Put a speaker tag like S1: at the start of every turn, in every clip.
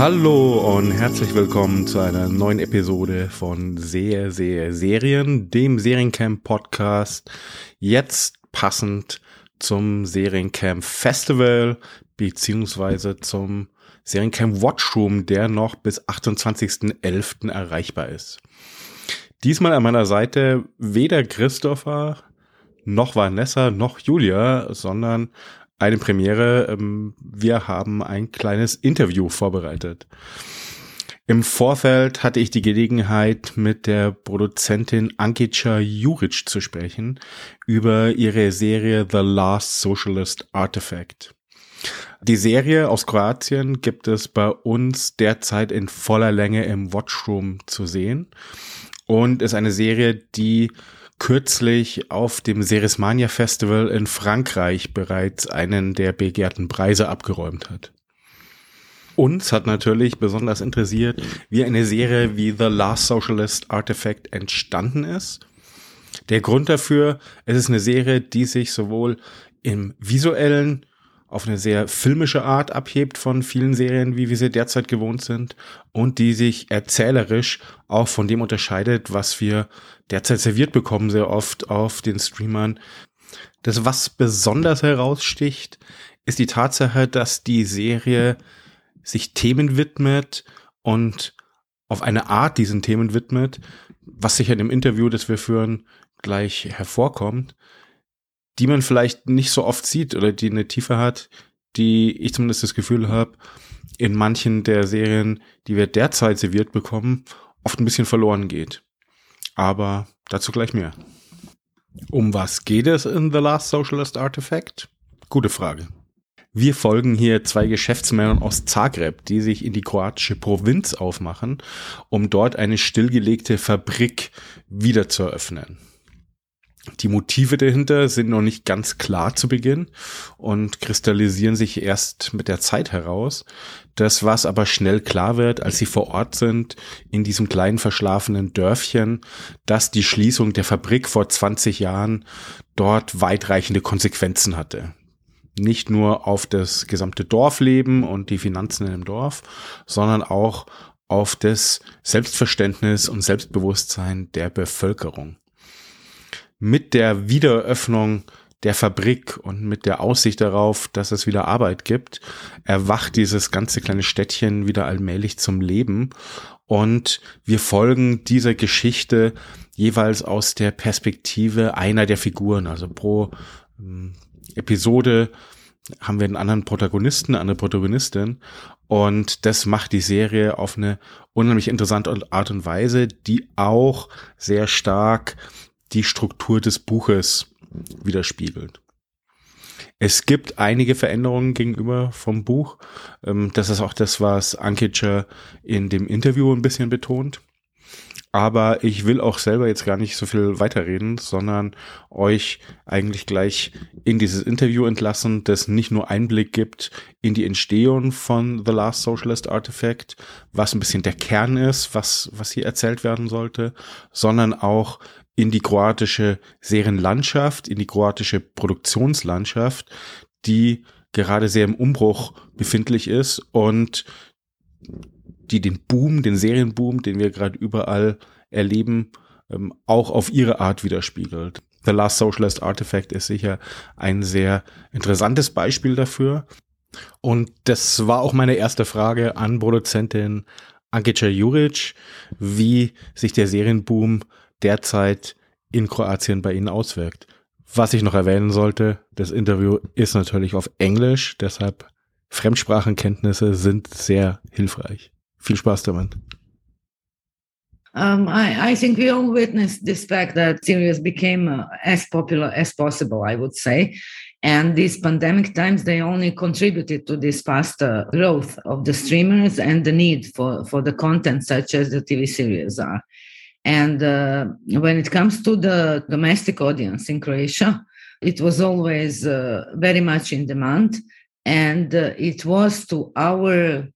S1: Hallo und herzlich willkommen zu einer neuen Episode von Sehr, sehr Serien, dem Seriencamp Podcast. Jetzt passend zum Seriencamp Festival beziehungsweise zum Seriencamp Watchroom, der noch bis 28.11. erreichbar ist. Diesmal an meiner Seite weder Christopher noch Vanessa noch Julia, sondern eine Premiere. Ähm, wir haben ein kleines Interview vorbereitet. Im Vorfeld hatte ich die Gelegenheit, mit der Produzentin Ankica Juric zu sprechen über ihre Serie The Last Socialist Artifact. Die Serie aus Kroatien gibt es bei uns derzeit in voller Länge im Watchroom zu sehen und ist eine Serie, die kürzlich auf dem Seresmania Festival in Frankreich bereits einen der begehrten Preise abgeräumt hat. Uns hat natürlich besonders interessiert, wie eine Serie wie The Last Socialist Artifact entstanden ist. Der Grund dafür, es ist eine Serie, die sich sowohl im visuellen auf eine sehr filmische Art abhebt von vielen Serien, wie wir sie derzeit gewohnt sind, und die sich erzählerisch auch von dem unterscheidet, was wir derzeit serviert bekommen, sehr oft auf den Streamern. Das, was besonders heraussticht, ist die Tatsache, dass die Serie sich Themen widmet und auf eine Art diesen Themen widmet, was sich in dem Interview, das wir führen, gleich hervorkommt, die man vielleicht nicht so oft sieht oder die eine Tiefe hat, die ich zumindest das Gefühl habe, in manchen der Serien, die wir derzeit serviert bekommen, oft ein bisschen verloren geht. Aber dazu gleich mehr. Um was geht es in The Last Socialist Artifact? Gute Frage. Wir folgen hier zwei Geschäftsmännern aus Zagreb, die sich in die kroatische Provinz aufmachen, um dort eine stillgelegte Fabrik wieder zu eröffnen. Die Motive dahinter sind noch nicht ganz klar zu Beginn und kristallisieren sich erst mit der Zeit heraus. Das, was aber schnell klar wird, als sie vor Ort sind, in diesem kleinen verschlafenen Dörfchen, dass die Schließung der Fabrik vor 20 Jahren dort weitreichende Konsequenzen hatte nicht nur auf das gesamte Dorfleben und die Finanzen im Dorf, sondern auch auf das Selbstverständnis und Selbstbewusstsein der Bevölkerung. Mit der Wiedereröffnung der Fabrik und mit der Aussicht darauf, dass es wieder Arbeit gibt, erwacht dieses ganze kleine Städtchen wieder allmählich zum Leben. Und wir folgen dieser Geschichte jeweils aus der Perspektive einer der Figuren. Also pro ähm, Episode haben wir einen anderen Protagonisten, eine Protagonistin. Und das macht die Serie auf eine unheimlich interessante Art und Weise, die auch sehr stark die Struktur des Buches widerspiegelt. Es gibt einige Veränderungen gegenüber vom Buch. Ähm, das ist auch das, was Ankic in dem Interview ein bisschen betont. Aber ich will auch selber jetzt gar nicht so viel weiterreden, sondern euch eigentlich gleich in dieses Interview entlassen, das nicht nur Einblick gibt in die Entstehung von The Last Socialist Artifact, was ein bisschen der Kern ist, was, was hier erzählt werden sollte, sondern auch in die kroatische Serienlandschaft, in die kroatische Produktionslandschaft, die gerade sehr im Umbruch befindlich ist und die den Boom, den Serienboom, den wir gerade überall erleben, ähm, auch auf ihre Art widerspiegelt. The Last Socialist Artifact ist sicher ein sehr interessantes Beispiel dafür. Und das war auch meine erste Frage an Produzentin Ankica Juric, wie sich der Serienboom derzeit in Kroatien bei Ihnen auswirkt. Was ich noch erwähnen sollte, das Interview ist natürlich auf Englisch, deshalb Fremdsprachenkenntnisse sind sehr hilfreich. Viel Spaß damit.
S2: Um, I, I, think we all witnessed this fact that series became uh, as popular as possible, I would say. And these pandemic times, they only contributed to this faster growth of the streamers and the need for, for the content such as the TV series are. And uh, when it comes to the domestic audience in Croatia, it was always uh, very much in demand. And uh, it was to our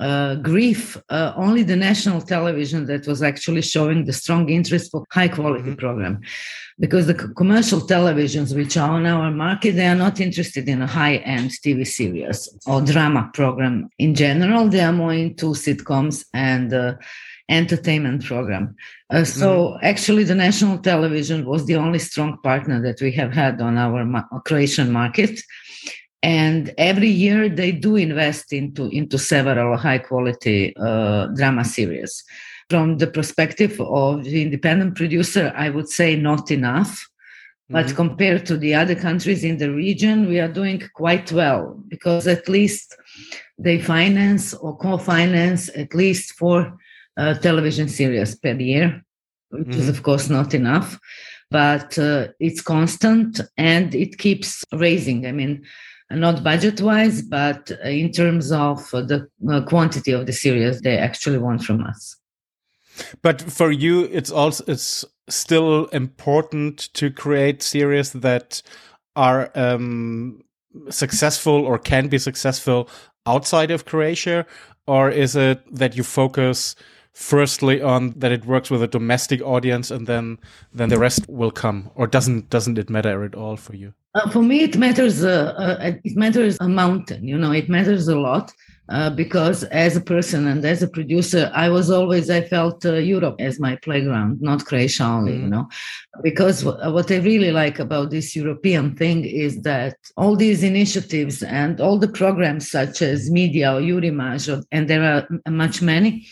S2: uh, grief, uh, only the national television that was actually showing the strong interest for high quality mm-hmm. program, because the commercial televisions which are on our market they are not interested in a high end TV series or drama program in general. They are more into sitcoms and uh, entertainment program. Uh, so mm-hmm. actually, the national television was the only strong partner that we have had on our ma- Croatian market and every year they do invest into into several high quality uh, drama series from the perspective of the independent producer i would say not enough mm-hmm. but compared to the other countries in the region we are doing quite well because at least they finance or co-finance at least four uh, television series per year which mm-hmm. is of course not enough but uh, it's constant and it keeps raising i mean not budget wise, but in terms of the uh, quantity of the series they actually want from us.
S1: But for you, it's also it's still important to create series that are um, successful or can be successful outside of Croatia, or is it that you focus? Firstly on that it works with a domestic audience and then then the rest will come or doesn't doesn't it matter at all for you
S2: uh, for me, it matters. Uh, uh, it matters a mountain. You know, it matters a lot uh, because as a person and as a producer, I was always I felt uh, Europe as my playground, not Croatia only. Mm. You know, because w- what I really like about this European thing is that all these initiatives and all the programs such as Media or Eurimage, and there are much many.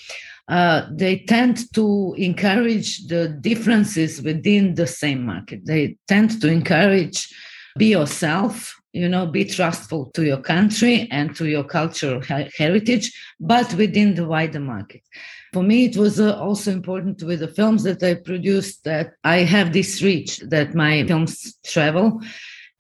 S2: Uh, they tend to encourage the differences within the same market. They tend to encourage be yourself you know be trustful to your country and to your cultural heritage but within the wider market for me it was uh, also important with the films that i produced that i have this reach that my films travel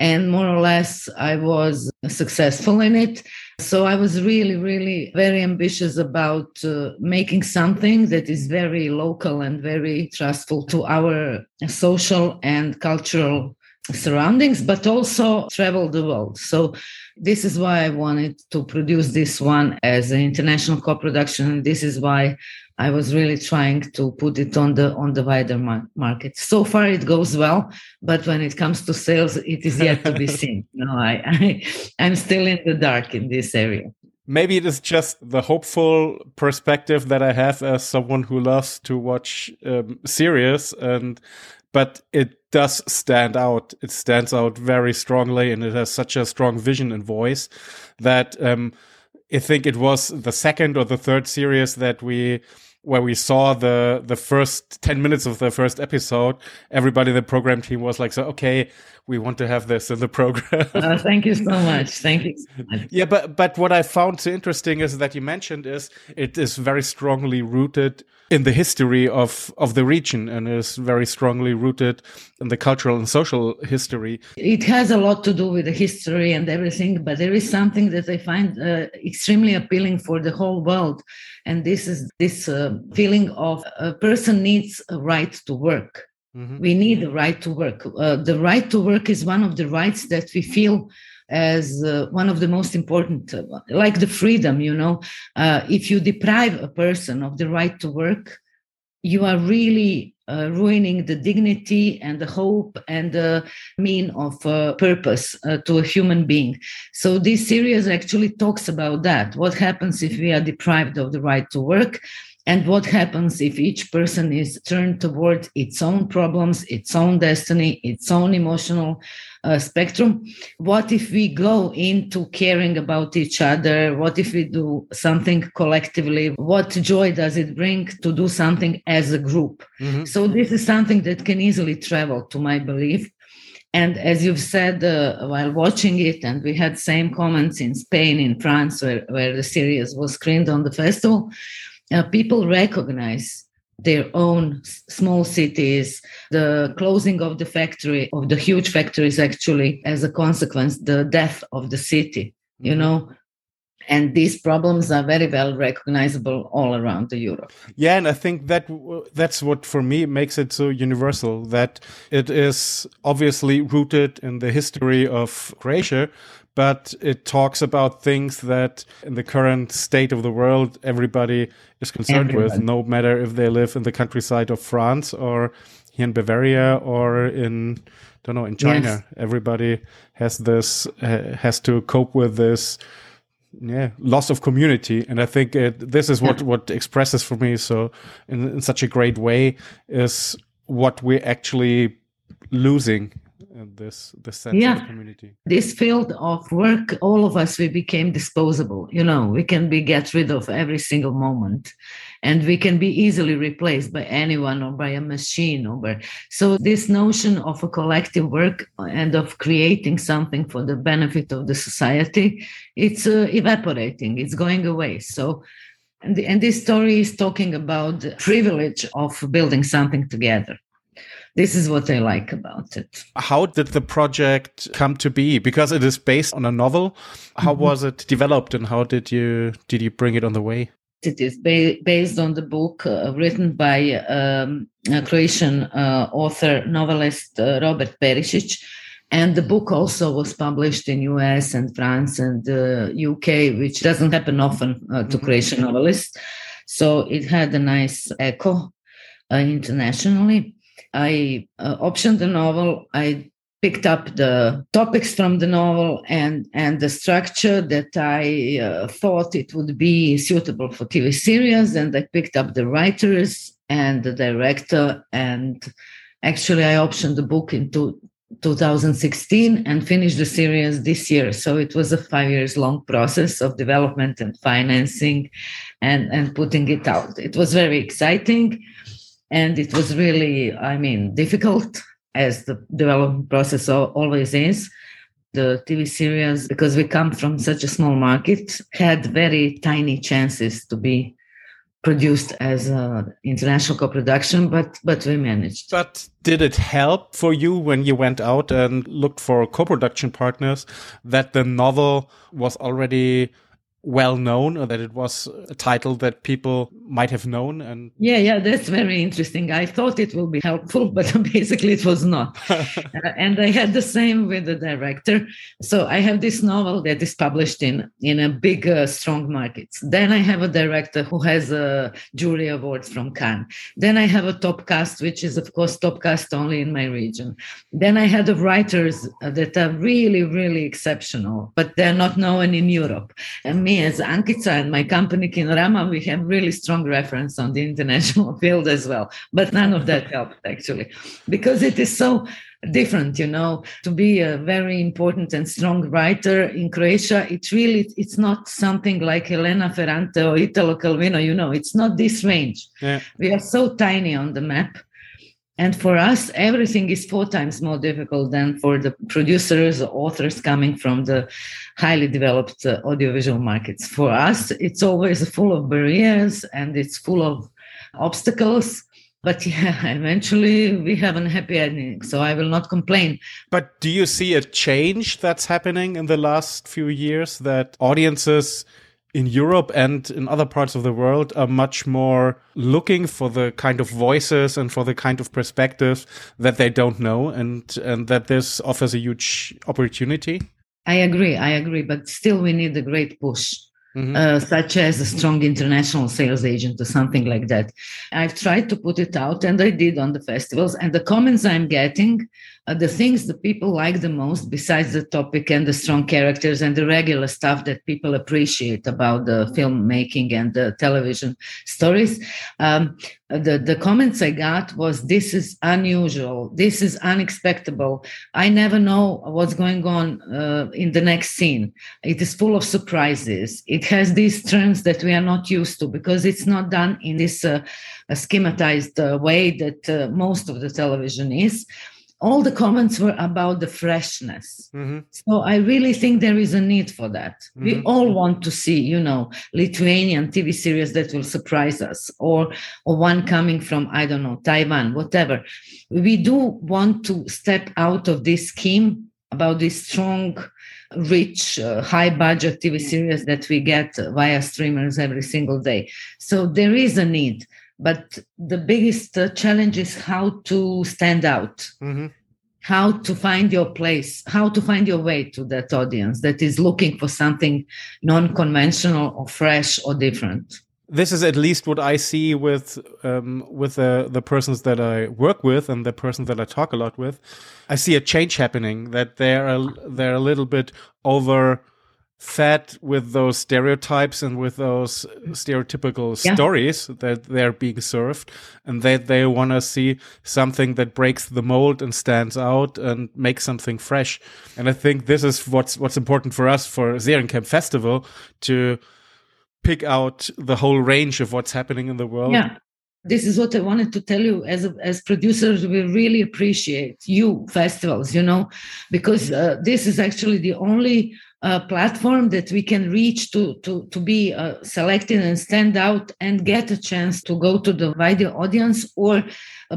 S2: and more or less i was successful in it so i was really really very ambitious about uh, making something that is very local and very trustful to our social and cultural surroundings, but also travel the world. So this is why I wanted to produce this one as an international co-production. And this is why I was really trying to put it on the on the wider mar- market. So far, it goes well, but when it comes to sales, it is yet to be seen. No, I, I I'm still in the dark in this area.
S1: Maybe it is just the hopeful perspective that I have as someone who loves to watch um, series and but it does stand out. It stands out very strongly, and it has such a strong vision and voice that um, I think it was the second or the third series that we where we saw the the first 10 minutes of the first episode everybody in the program team was like so okay we want to have this in the program
S2: uh, thank you so much thank you so much.
S1: yeah but but what i found so interesting is that you mentioned is it is very strongly rooted in the history of of the region and is very strongly rooted in the cultural and social history.
S2: It has a lot to do with the history and everything, but there is something that I find uh, extremely appealing for the whole world, and this is this uh, feeling of a person needs a right to work. Mm-hmm. We need a right to work. Uh, the right to work is one of the rights that we feel as uh, one of the most important, uh, like the freedom, you know. Uh, if you deprive a person of the right to work, you are really uh, ruining the dignity and the hope and the mean of uh, purpose uh, to a human being. So this series actually talks about that. What happens if we are deprived of the right to work? And what happens if each person is turned toward its own problems, its own destiny, its own emotional uh, spectrum? What if we go into caring about each other? What if we do something collectively? What joy does it bring to do something as a group? Mm-hmm. So, this is something that can easily travel to my belief. And as you've said uh, while watching it, and we had same comments in Spain, in France, where, where the series was screened on the festival, uh, people recognize their own small cities the closing of the factory of the huge factories actually as a consequence the death of the city you mm-hmm. know and these problems are very well recognizable all around the Europe.
S1: Yeah, and I think that that's what for me makes it so universal. That it is obviously rooted in the history of Croatia, but it talks about things that in the current state of the world, everybody is concerned with, no matter if they live in the countryside of France or here in Bavaria or in, don't know, in China. Yes. Everybody has this, uh, has to cope with this yeah loss of community. And i think it, this is what what expresses for me so in, in such a great way is what we're actually losing this this sense yeah. of community.
S2: This field of work all of us we became disposable you know. We can be get rid of every single moment and we can be easily replaced by anyone or by a machine or by so this notion of a collective work and of creating something for the benefit of the society it's uh, evaporating it's going away. So and, the, and this story is talking about the privilege of building something together this is what I like about it.
S1: How did the project come to be? Because it is based on a novel. How mm -hmm. was it developed, and how did you did you bring it on the way?
S2: It is ba based on the book uh, written by um, a Croatian uh, author novelist uh, Robert Perišić. And the book also was published in US and France and UK, uh, which doesn't happen often uh, to mm-hmm. Croatian novelists. So it had a nice echo uh, internationally. I uh, optioned the novel. I picked up the topics from the novel and and the structure that I uh, thought it would be suitable for TV series, and I picked up the writers and the director. And actually, I optioned the book into 2016 and finished the series this year. So it was a five years long process of development and financing and, and putting it out. It was very exciting and it was really i mean difficult as the development process always is. The tv series because we come from such a small market had very tiny chances to be produced as an international co-production but but we managed.
S1: But did it help for you when you went out and looked for co-production partners that the novel was already well known or that it was a title that people might have known and
S2: yeah yeah that's very interesting. I thought it will be helpful but basically it was not. Uh, and i had the same with the director. So i have this novel that is published in in a big uh, strong markets then i have a director who has a jury awards from cannes. Then i have a top cast which is of course top cast only in my region. Then i had the writers that are really really exceptional but they're not known in europe. And me as Ankica and my company Kinorama, we have really strong reference on the international field as well. But none of that helped actually, because it is so different you know to be a very important and strong writer in croatia it's really it's not something like elena ferrante or italo calvino you know it's not this range yeah. we are so tiny on the map and for us, everything is four times more difficult than for the producers authors coming from the highly developed uh, audiovisual markets. For us, it's always full of barriers and it's full of obstacles. But yeah, eventually we have a happy ending. So I will not complain.
S1: But do you see a change that's happening in the last few years that audiences in Europe and in other parts of the world are much more looking for the kind of voices and for the kind of perspectives that they don't know and and that this offers a huge opportunity
S2: i agree i agree but still we need a great push Mm-hmm. Uh, such as a strong international sales agent or something like that. I've tried to put it out and I did on the festivals, and the comments I'm getting uh, the things that people like the most, besides the topic and the strong characters and the regular stuff that people appreciate about the filmmaking and the television stories, um, the, the comments I got was this is unusual, this is unexpected. I never know what's going on uh, in the next scene. It is full of surprises. It has these turns that we are not used to because it's not done in this uh, schematized uh, way that uh, most of the television is all the comments were about the freshness. Mm-hmm. So I really think there is a need for that. Mm-hmm. We all want to see, you know, Lithuanian TV series that will surprise us, or or one coming from I don't know Taiwan, whatever. We do want to step out of this scheme about this strong rich uh, high budget tv series that we get via streamers every single day so there is a need but the biggest uh, challenge is how to stand out, mm-hmm. how to find your place, how to find your way to that audience that is looking for something non conventional or fresh or different.
S1: This is at least what I see with um, with the the persons that I work with and the persons that I talk a lot with. I see a change happening that they're they're a little bit over fed with those stereotypes and with those stereotypical yeah. stories that they're being served. And that they want to see something that breaks the mold and stands out and makes something fresh. And i think this is what's what's important for us for Seriencamp festival to pick out the whole range of what's happening in the world.
S2: Yeah this is what I wanted to tell you as as producers. We really appreciate you festivals, you know, because uh, this is actually the only uh, platform that we can reach to to to be uh, selected and stand out and get a chance to go to the wider audience or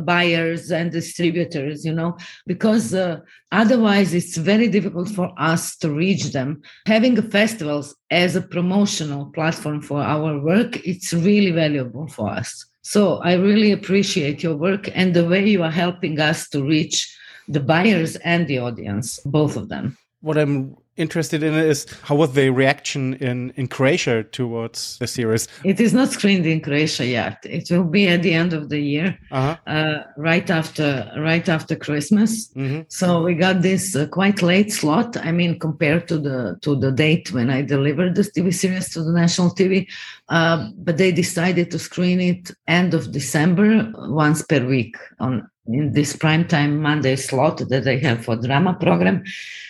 S2: buyers and distributors you know because uh, otherwise it's very difficult for us to reach them having festivals as a promotional platform for our work it's really valuable for us so i really appreciate your work and the way you are helping us to reach the buyers and the audience both of them.
S1: What i'm interested in is how was the reaction in in Croatia towards the series?
S2: It is not screened in Croatia yet. It will be at the end of the year, uh-huh. uh, right after right after Christmas. Mm-hmm. So we got this uh, quite late slot. I mean, compared to the to the date when I delivered this TV series to the national TV, uh, but they decided to screen it end of December, once per week on in this prime time Monday slot that they have for drama program.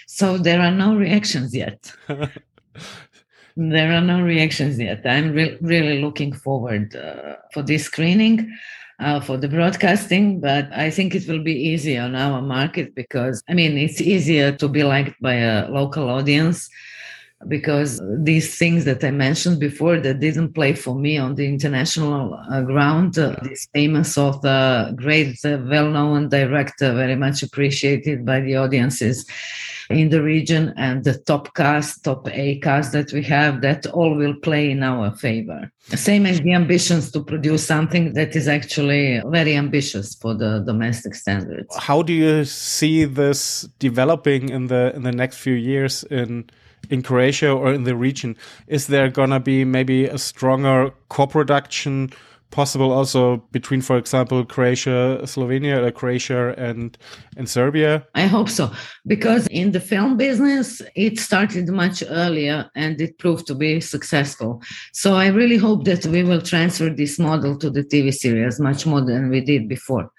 S2: So there are no reactions yet. there are no reactions yet. I'm re- really looking forward uh, for this screening. Uh, for the broadcasting, but I think it will be easier on our market because I mean it's easier to be liked by a local audience because these things that I mentioned before that didn't play for me on the international uh, ground, uh, this famous author, great, uh, well-known director, very much appreciated by the audiences in the region, and the top cast, top A cast that we have, that all will play in our favor. Same as the ambitions to produce something that is actually very ambitious for the domestic standards.
S1: How do you see this developing in the in the next few years in in Croatia or in the region? Is there gonna be maybe a stronger co-production possible also between, for example, Croatia, Slovenia, or Croatia and and Serbia?
S2: I hope so, because in the film business, it started much earlier and it proved to be successful. So I really hope that we will transfer this model to the TV series much more than we did before.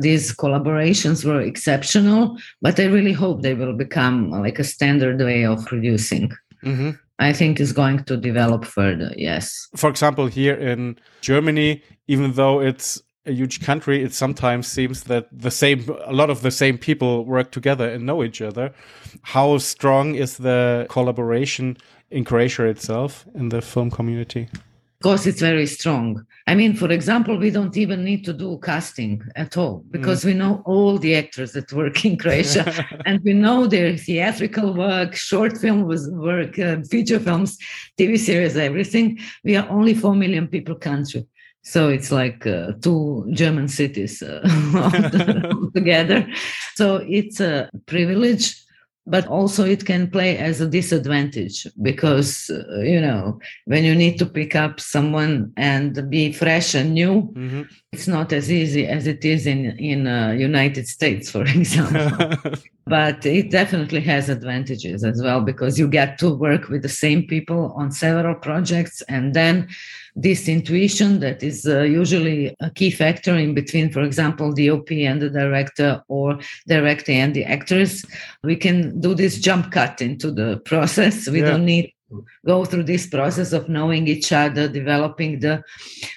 S2: These collaborations were exceptional, but I really hope they will become like a standard way of producing. Mm-hmm. I think is going to develop further. Yes.
S1: For example, here in Germany, even though it's a huge country, it sometimes seems that the same, a lot of the same people work together and know each other. How strong is the collaboration in Croatia itself in the film community?
S2: Course it's very strong. I mean for example we don't even need to do casting at all because mm. we know all the actors that work in croatia and we know their theatrical work short film work uh, feature films tv series everything. We are only 4 million people country. So it's like uh, two german cities uh, together. So it's a privilege but also it can play as a disadvantage because uh, you know when you need to pick up someone and be fresh and new mm-hmm. it's not as easy as it is in in uh, united states for example but it definitely has advantages as well because you get to work with the same people on several projects and then this intuition that is uh, usually a key factor in between, for example, the OP and the director or director and the actors. We can do this jump cut into the process. We yeah. don't need to go through this process of knowing each other developing the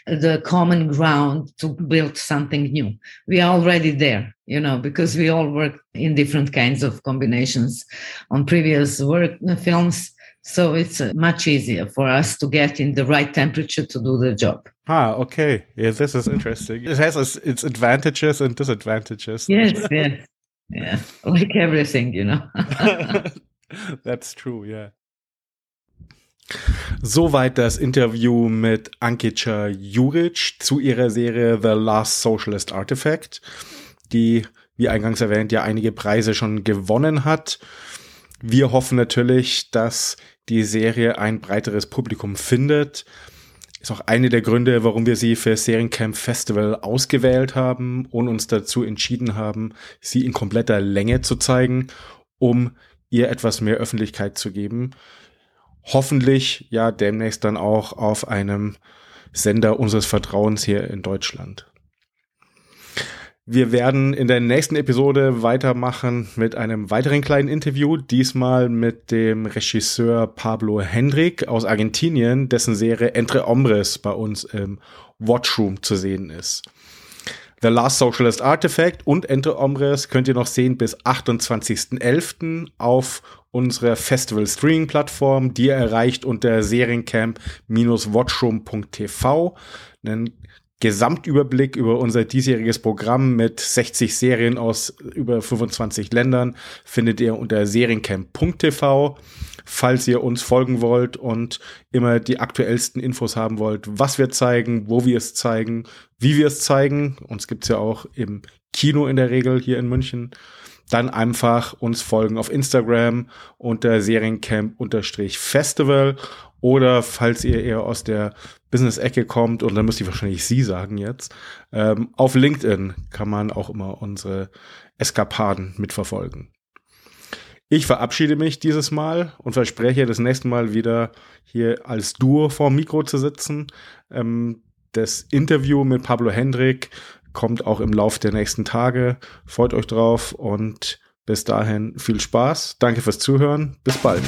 S2: the common ground to build something new we are already there you know because we all work in different kinds of combinations on previous work films so it's uh, much easier for us to get in the right temperature to do the job.
S1: Ah, okay. Yeah, this is interesting. It has its advantages and disadvantages.
S2: Yes, yes. Yeah, like everything, you know.
S1: That's true, yeah. Soweit das Interview mit Ankica Juric zu ihrer Serie The Last Socialist Artifact, die wie eingangs erwähnt, ja einige Preise schon gewonnen hat. Wir hoffen natürlich, dass die Serie ein breiteres Publikum findet. Ist auch eine der Gründe, warum wir sie für Seriencamp Festival ausgewählt haben und uns dazu entschieden haben, sie in kompletter Länge zu zeigen, um ihr etwas mehr Öffentlichkeit zu geben. Hoffentlich ja demnächst dann auch auf einem Sender unseres Vertrauens hier in Deutschland. Wir werden in der nächsten Episode weitermachen mit einem weiteren kleinen Interview, diesmal mit dem Regisseur Pablo Hendrik aus Argentinien, dessen Serie Entre Hombres bei uns im Watchroom zu sehen ist. The Last Socialist Artifact und Entre Hombres könnt ihr noch sehen bis 28.11. auf unserer Festival Streaming Plattform, die ihr erreicht unter seriencamp-watchroom.tv. Einen Gesamtüberblick über unser diesjähriges Programm mit 60 Serien aus über 25 Ländern findet ihr unter seriencamp.tv. Falls ihr uns folgen wollt und immer die aktuellsten Infos haben wollt, was wir zeigen, wo wir es zeigen, wie wir es zeigen, uns gibt's ja auch im Kino in der Regel hier in München, dann einfach uns folgen auf Instagram unter Seriencamp-Festival oder falls ihr eher aus der Business-Ecke kommt, und dann müsste ich wahrscheinlich Sie sagen jetzt, ähm, auf LinkedIn kann man auch immer unsere Eskapaden mitverfolgen. Ich verabschiede mich dieses Mal und verspreche, das nächste Mal wieder hier als Duo vor Mikro zu sitzen. Ähm, das Interview mit Pablo Hendrik kommt auch im Lauf der nächsten Tage. Freut euch drauf und bis dahin viel Spaß. Danke fürs Zuhören. Bis bald.